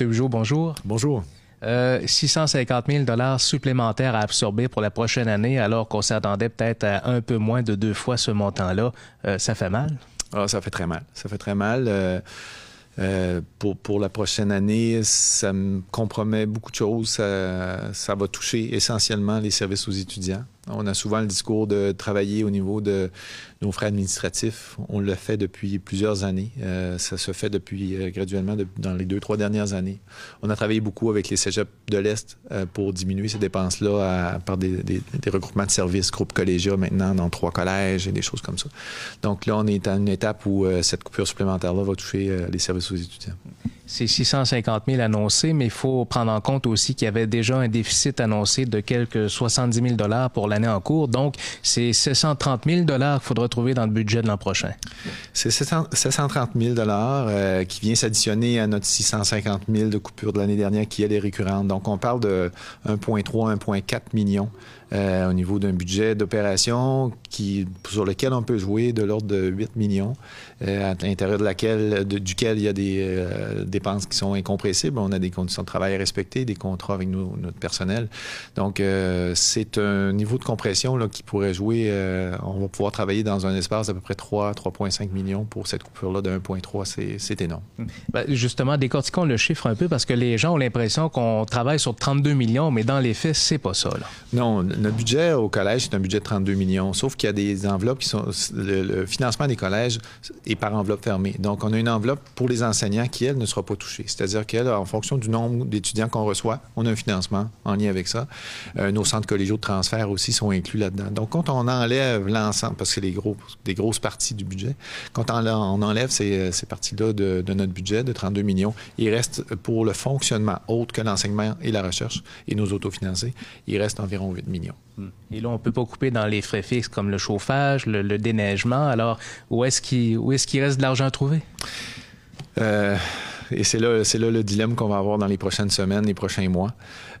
M. Bugeaud, bonjour. Bonjour. 650 000 dollars supplémentaires à absorber pour la prochaine année, alors qu'on s'attendait peut-être à un peu moins de deux fois ce montant-là. ça fait mal? Ah, ça fait très mal. Ça fait très mal. Euh, pour, pour la prochaine année, ça me compromet beaucoup de choses. Ça, ça va toucher essentiellement les services aux étudiants. On a souvent le discours de travailler au niveau de nos frais administratifs. On le fait depuis plusieurs années. Euh, ça se fait depuis euh, graduellement dans les deux, trois dernières années. On a travaillé beaucoup avec les cégeps de l'Est euh, pour diminuer ces dépenses-là par des, regroupements de services, groupes collégiaux maintenant dans trois collèges et des choses comme ça. Donc là, on est à une étape où cette coupure supplémentaire-là va toucher les services aux étudiants c'est 650 000 annoncés, mais il faut prendre en compte aussi qu'il y avait déjà un déficit annoncé de quelques 70 000 dollars pour l'année en cours. Donc, c'est 730 000 dollars qu'il faudra trouver dans le budget de l'an prochain. C'est 730 000 dollars euh, qui vient s'additionner à notre 650 000 de coupure de l'année dernière qui est récurrente. Donc, on parle de 1,3, 1,4 millions euh, au niveau d'un budget d'opération sur lequel on peut jouer de l'ordre de 8 millions, euh, à l'intérieur de duquel il y a des dépenses qui sont incompressibles. On a des conditions de travail à respecter, des contrats avec notre personnel. Donc, c'est un niveau de compression là, qui pourrait jouer. on va pouvoir travailler dans un espace d'à peu près 3, 3,5 millions pour cette coupure-là de 1,3. C'est énorme. Ben, justement, décortiquons le chiffre un peu parce que les gens ont l'impression qu'on travaille sur 32 millions, mais dans les faits, c'est pas ça. Là. Non, notre budget au collège, c'est un budget de 32 millions, sauf qu'il y a des enveloppes qui sont. Le, financement des collèges est par enveloppe fermée. Donc, on a une enveloppe pour les enseignants qui, elle, ne sera pas C'est-à-dire qu'elle, en fonction du nombre d'étudiants qu'on reçoit, on a un financement en lien avec ça. Euh, nos centres collégiaux de transfert aussi sont inclus là-dedans. Donc, quand on enlève l'ensemble, parce que c'est les gros, des grosses parties du budget, quand on, enlève ces, ces parties-là de, de, notre budget de 32 millions, il reste pour le fonctionnement autre que l'enseignement et la recherche et nos autofinancés, il reste environ 8 millions. Et là, on ne peut pas couper dans les frais fixes comme le chauffage, le, déneigement. Alors, où est-ce qu'il est reste de l'argent à trouver? Euh, et c'est là, là le dilemme qu'on va avoir dans les prochaines semaines, les prochains mois.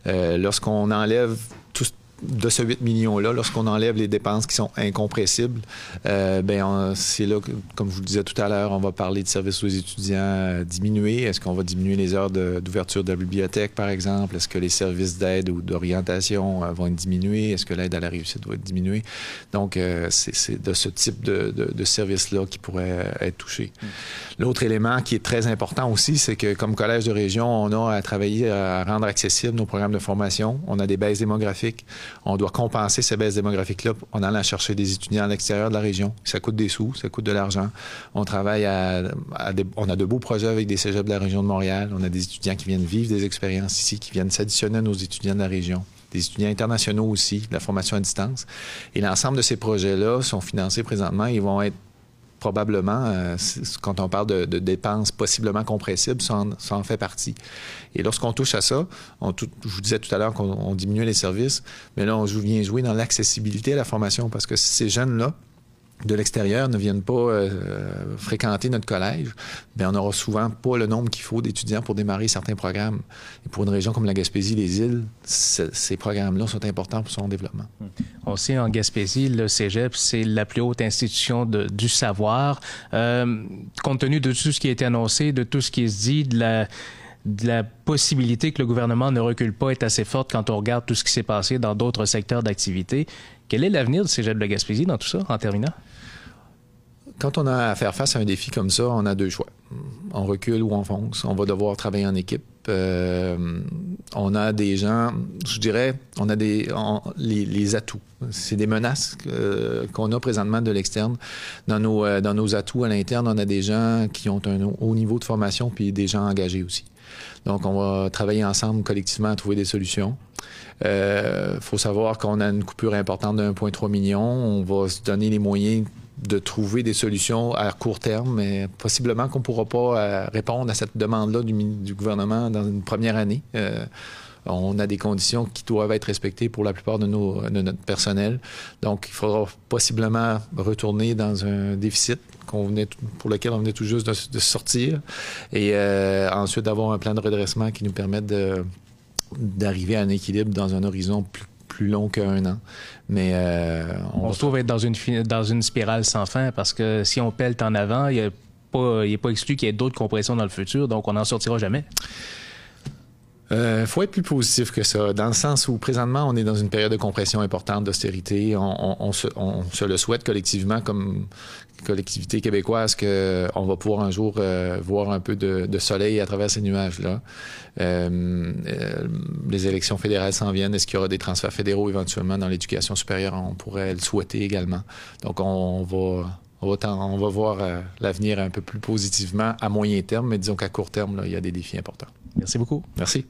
Euh, lorsqu'on enlève tout, de ce 8 millions-là, lorsqu'on enlève les dépenses qui sont incompressibles, euh, ben c'est là, comme je vous le disais tout à l'heure, on va parler de services aux étudiants euh, diminués. Est-ce qu'on va diminuer les heures d'ouverture de, la bibliothèque, par exemple? Est-ce que les services d'aide ou d'orientation euh, vont être diminués? Est-ce que l'aide à la réussite doit être diminuée? Donc, euh, c'est de ce type de, de, de service-là qui pourrait être touché. Mm. L'autre élément qui est très important aussi, c'est que comme collège de région, on a à travailler à rendre accessibles nos programmes de formation. On a des baisses démographiques. On doit compenser ces baisses démographiques-là en allant chercher des étudiants à l'extérieur de la région. Ça coûte des sous, ça coûte de l'argent. On travaille à, on a de beaux projets avec des cégeps de la région de Montréal. On a des étudiants qui viennent vivre des expériences ici, qui viennent s'additionner à nos étudiants de la région des étudiants internationaux aussi, de la formation à distance. Et l'ensemble de ces projets-là sont financés présentement. Ils vont être probablement, euh, quand on parle de, dépenses possiblement compressibles, ça en, fait partie. Et lorsqu'on touche à ça, je vous disais tout à l'heure qu'on diminue les services, mais là, on vient jouer dans l'accessibilité à la formation parce que ces jeunes-là, de l'extérieur ne viennent pas euh, fréquenter notre collège, bien, on n'aura souvent pas le nombre qu'il faut d'étudiants pour démarrer certains programmes. Et pour une région comme la Gaspésie, les îles, ces programmes-là sont importants pour son développement. On sait en Gaspésie, le Cégep, c'est la plus haute institution de, du savoir. Euh, compte tenu de tout ce qui a été annoncé, de tout ce qui se dit, de la de la possibilité que le gouvernement ne recule pas est assez forte quand on regarde tout ce qui s'est passé dans d'autres secteurs d'activité. Quel est l'avenir du Cégep de la Gaspésie dans tout ça, en terminant? Quand on a à faire face à un défi comme ça, on a deux choix. On recule ou on fonce. On va devoir travailler en équipe. Euh, on a des gens, je dirais, on a des les, atouts. C'est des menaces qu'on a présentement de l'externe. Dans nos, euh, dans nos atouts à l'interne, on a des gens qui ont un haut niveau de formation puis des gens engagés aussi. Donc, on va travailler ensemble collectivement à trouver des solutions. Il euh, faut savoir qu'on a une coupure importante de 1,3 million. On va se donner les moyens de trouver des solutions à court terme, mais possiblement qu'on ne pourra pas euh, répondre à cette demande-là du, gouvernement dans une première année. Euh, on a des conditions qui doivent être respectées pour la plupart de, notre personnel. Donc, il faudra possiblement retourner dans un déficit venait, pour lequel on venait tout juste de, sortir et ensuite d'avoir un plan de redressement qui nous permette d'arriver à un équilibre dans un horizon plus, plus long qu'un an. Mais euh, on, se trouve être dans une, dans une spirale sans fin parce que si on pèle en avant, il n'est pas, pas exclu qu'il y ait d'autres compressions dans le futur, donc on n'en sortira jamais. Il euh, faut être plus positif que ça, dans le sens où présentement, on est dans une période de compression importante, d'austérité. On, se, le souhaite collectivement comme collectivité québécoise qu'on va pouvoir un jour euh, voir un peu de, soleil à travers ces nuages-là. Euh, les élections fédérales s'en viennent. Est-ce qu'il y aura des transferts fédéraux éventuellement dans l'éducation supérieure? On pourrait le souhaiter également. Donc, on va... On va, voir l'avenir un peu plus positivement à moyen terme, mais disons qu'à court terme, il y a des défis importants. Merci beaucoup. Merci.